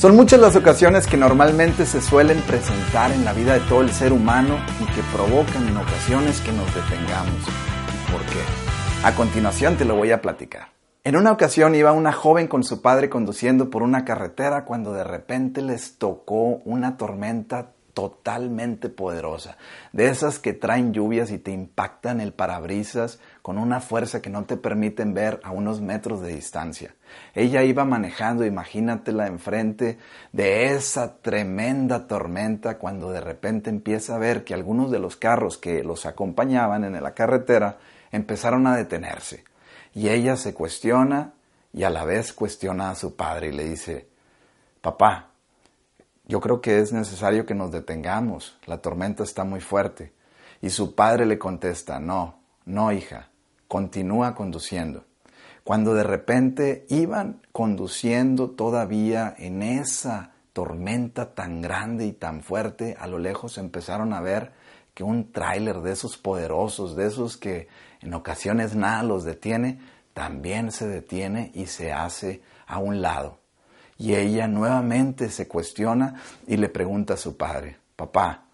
Son muchas las ocasiones que normalmente se suelen presentar en la vida de todo el ser humano y que provocan en ocasiones que nos detengamos. ¿Por qué? A continuación te lo voy a platicar. En una ocasión iba una joven con su padre conduciendo por una carretera cuando de repente les tocó una tormenta totalmente poderosa, de esas que traen lluvias y te impactan el parabrisas con una fuerza que no te permiten ver a unos metros de distancia. Ella iba manejando, imagínatela enfrente de esa tremenda tormenta cuando de repente empieza a ver que algunos de los carros que los acompañaban en la carretera empezaron a detenerse. Y ella se cuestiona y a la vez cuestiona a su padre y le dice, papá, yo creo que es necesario que nos detengamos, la tormenta está muy fuerte. Y su padre le contesta, no, no hija, continúa conduciendo. Cuando de repente iban conduciendo todavía en esa tormenta tan grande y tan fuerte, a lo lejos empezaron a ver que un tráiler de esos poderosos, de esos que en ocasiones nada los detiene, también se detiene y se hace a un lado. Y ella nuevamente se cuestiona y le pregunta a su padre, papá,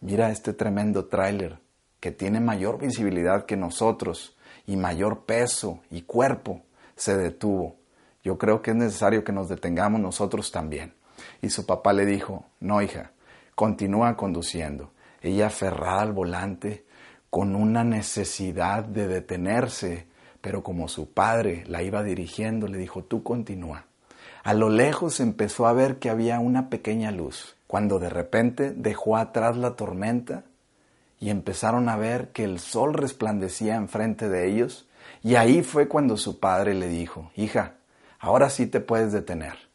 mira este tremendo tráiler que tiene mayor visibilidad que nosotros y mayor peso y cuerpo, se detuvo. Yo creo que es necesario que nos detengamos nosotros también. Y su papá le dijo, no hija, continúa conduciendo. Ella aferrada al volante, con una necesidad de detenerse, pero como su padre la iba dirigiendo, le dijo, tú continúa. A lo lejos empezó a ver que había una pequeña luz, cuando de repente dejó atrás la tormenta y empezaron a ver que el sol resplandecía enfrente de ellos, y ahí fue cuando su padre le dijo, hija, ahora sí te puedes detener.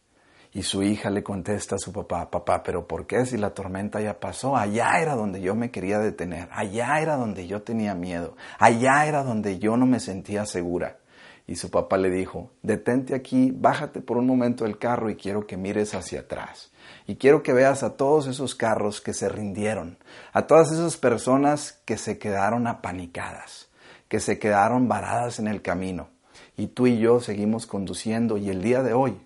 Y su hija le contesta a su papá, papá, pero ¿por qué si la tormenta ya pasó? Allá era donde yo me quería detener, allá era donde yo tenía miedo, allá era donde yo no me sentía segura. Y su papá le dijo, detente aquí, bájate por un momento del carro y quiero que mires hacia atrás. Y quiero que veas a todos esos carros que se rindieron, a todas esas personas que se quedaron apanicadas, que se quedaron varadas en el camino. Y tú y yo seguimos conduciendo y el día de hoy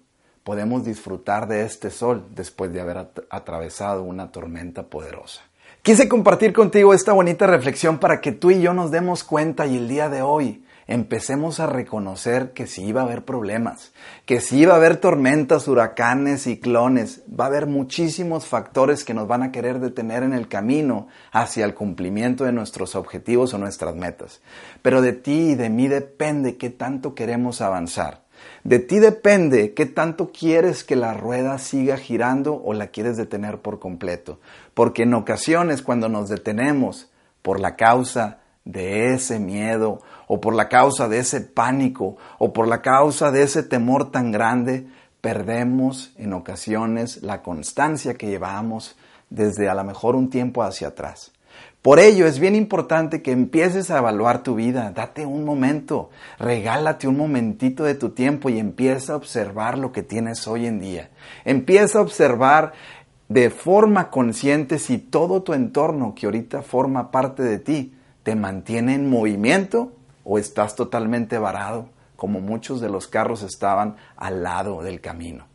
podemos disfrutar de este sol después de haber atravesado una tormenta poderosa. Quise compartir contigo esta bonita reflexión para que tú y yo nos demos cuenta y el día de hoy empecemos a reconocer que sí iba a haber problemas, que sí iba a haber tormentas, huracanes, ciclones, va a haber muchísimos factores que nos van a querer detener en el camino hacia el cumplimiento de nuestros objetivos o nuestras metas. Pero de ti y de mí depende qué tanto queremos avanzar. De ti depende qué tanto quieres que la rueda siga girando o la quieres detener por completo. Porque en ocasiones cuando nos detenemos por la causa de ese miedo o por la causa de ese pánico o por la causa de ese temor tan grande, perdemos en ocasiones la constancia que llevamos desde a lo mejor un tiempo hacia atrás. Por ello es bien importante que empieces a evaluar tu vida, date un momento, regálate un momentito de tu tiempo y empieza a observar lo que tienes hoy en día. Empieza a observar de forma consciente si todo tu entorno que ahorita forma parte de ti te mantiene en movimiento o estás totalmente varado, como muchos de los carros estaban al lado del camino.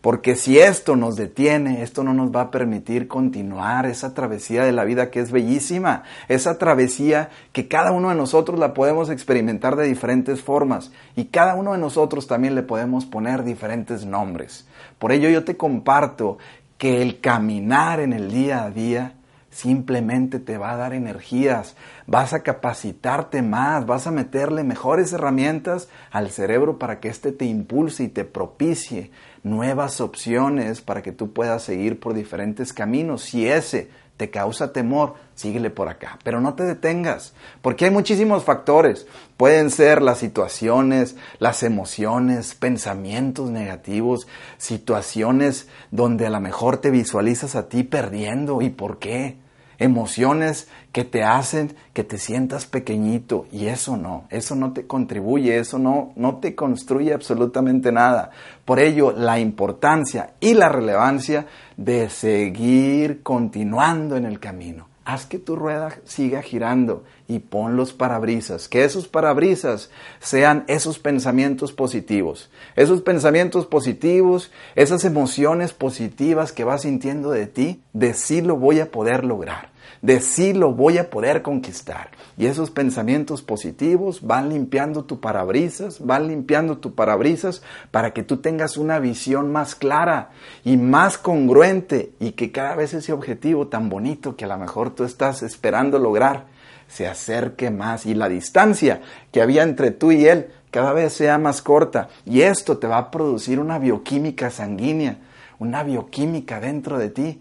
Porque si esto nos detiene, esto no nos va a permitir continuar esa travesía de la vida que es bellísima, esa travesía que cada uno de nosotros la podemos experimentar de diferentes formas y cada uno de nosotros también le podemos poner diferentes nombres. Por ello yo te comparto que el caminar en el día a día simplemente te va a dar energías, vas a capacitarte más, vas a meterle mejores herramientas al cerebro para que éste te impulse y te propicie nuevas opciones para que tú puedas seguir por diferentes caminos. Si ese te causa temor, síguele por acá. Pero no te detengas, porque hay muchísimos factores. Pueden ser las situaciones, las emociones, pensamientos negativos, situaciones donde a lo mejor te visualizas a ti perdiendo. ¿Y por qué? Emociones que te hacen que te sientas pequeñito y eso no, eso no te contribuye, eso no, no te construye absolutamente nada. Por ello, la importancia y la relevancia de seguir continuando en el camino. Haz que tu rueda siga girando y pon los parabrisas, que esos parabrisas sean esos pensamientos positivos, esos pensamientos positivos, esas emociones positivas que vas sintiendo de ti, de sí lo voy a poder lograr de sí lo voy a poder conquistar. Y esos pensamientos positivos van limpiando tu parabrisas, van limpiando tu parabrisas para que tú tengas una visión más clara y más congruente y que cada vez ese objetivo tan bonito que a lo mejor tú estás esperando lograr se acerque más. Y la distancia que había entre tú y él cada vez sea más corta. Y esto te va a producir una bioquímica sanguínea, una bioquímica dentro de ti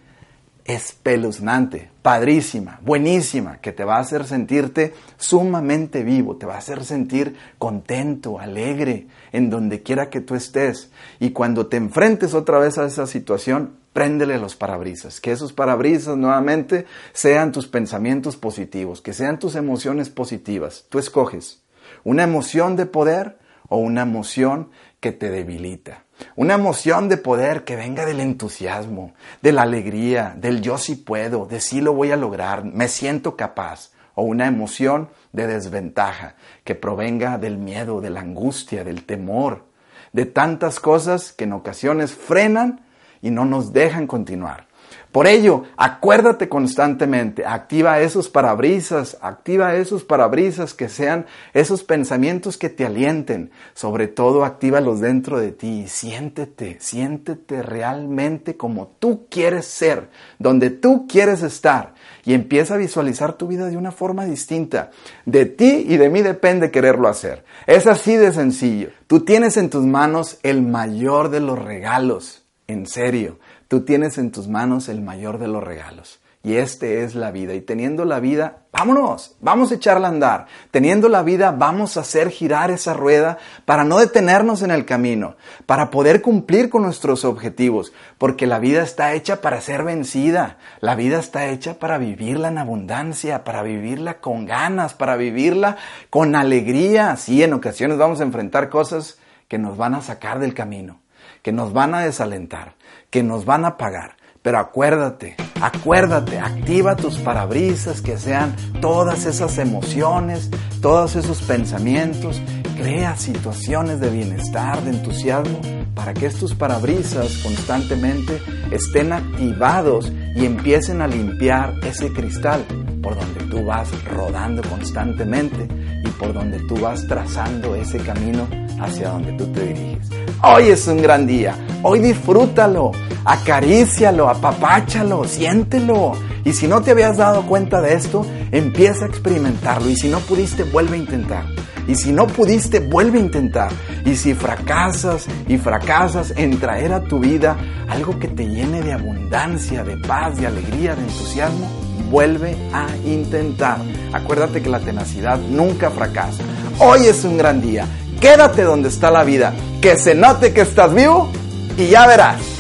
espeluznante, padrísima, buenísima, que te va a hacer sentirte sumamente vivo, te va a hacer sentir contento, alegre, en donde quiera que tú estés. Y cuando te enfrentes otra vez a esa situación, préndele los parabrisas, que esos parabrisas nuevamente sean tus pensamientos positivos, que sean tus emociones positivas. Tú escoges una emoción de poder o una emoción que te debilita. Una emoción de poder que venga del entusiasmo, de la alegría, del yo sí puedo, de sí lo voy a lograr, me siento capaz. O una emoción de desventaja que provenga del miedo, de la angustia, del temor, de tantas cosas que en ocasiones frenan y no nos dejan continuar. Por ello, acuérdate constantemente, activa esos parabrisas, activa esos parabrisas que sean esos pensamientos que te alienten, sobre todo actívalos dentro de ti, siéntete, siéntete realmente como tú quieres ser, donde tú quieres estar y empieza a visualizar tu vida de una forma distinta. De ti y de mí depende quererlo hacer. Es así de sencillo. Tú tienes en tus manos el mayor de los regalos, en serio. Tú tienes en tus manos el mayor de los regalos. Y este es la vida. Y teniendo la vida, vámonos, vamos a echarla a andar. Teniendo la vida, vamos a hacer girar esa rueda para no detenernos en el camino, para poder cumplir con nuestros objetivos, porque la vida está hecha para ser vencida. La vida está hecha para vivirla en abundancia, para vivirla con ganas, para vivirla con alegría. Sí, en ocasiones vamos a enfrentar cosas que nos van a sacar del camino, que nos van a desalentar que nos van a pagar. Pero acuérdate, acuérdate, activa tus parabrisas, que sean todas esas emociones, todos esos pensamientos, crea situaciones de bienestar, de entusiasmo, para que estos parabrisas constantemente estén activados y empiecen a limpiar ese cristal por donde tú vas rodando constantemente y por donde tú vas trazando ese camino hacia donde tú te diriges. Hoy es un gran día, hoy disfrútalo, acarícialo, apapáchalo, siéntelo. Y si no te habías dado cuenta de esto, empieza a experimentarlo. Y si no pudiste, vuelve a intentar. Y si no pudiste, vuelve a intentar. Y si fracasas y fracasas en traer a tu vida algo que te llene de abundancia, de paz, de alegría, de entusiasmo, vuelve a intentar. Acuérdate que la tenacidad nunca fracasa. Hoy es un gran día. Quédate donde está la vida. Que se note que estás vivo y ya verás.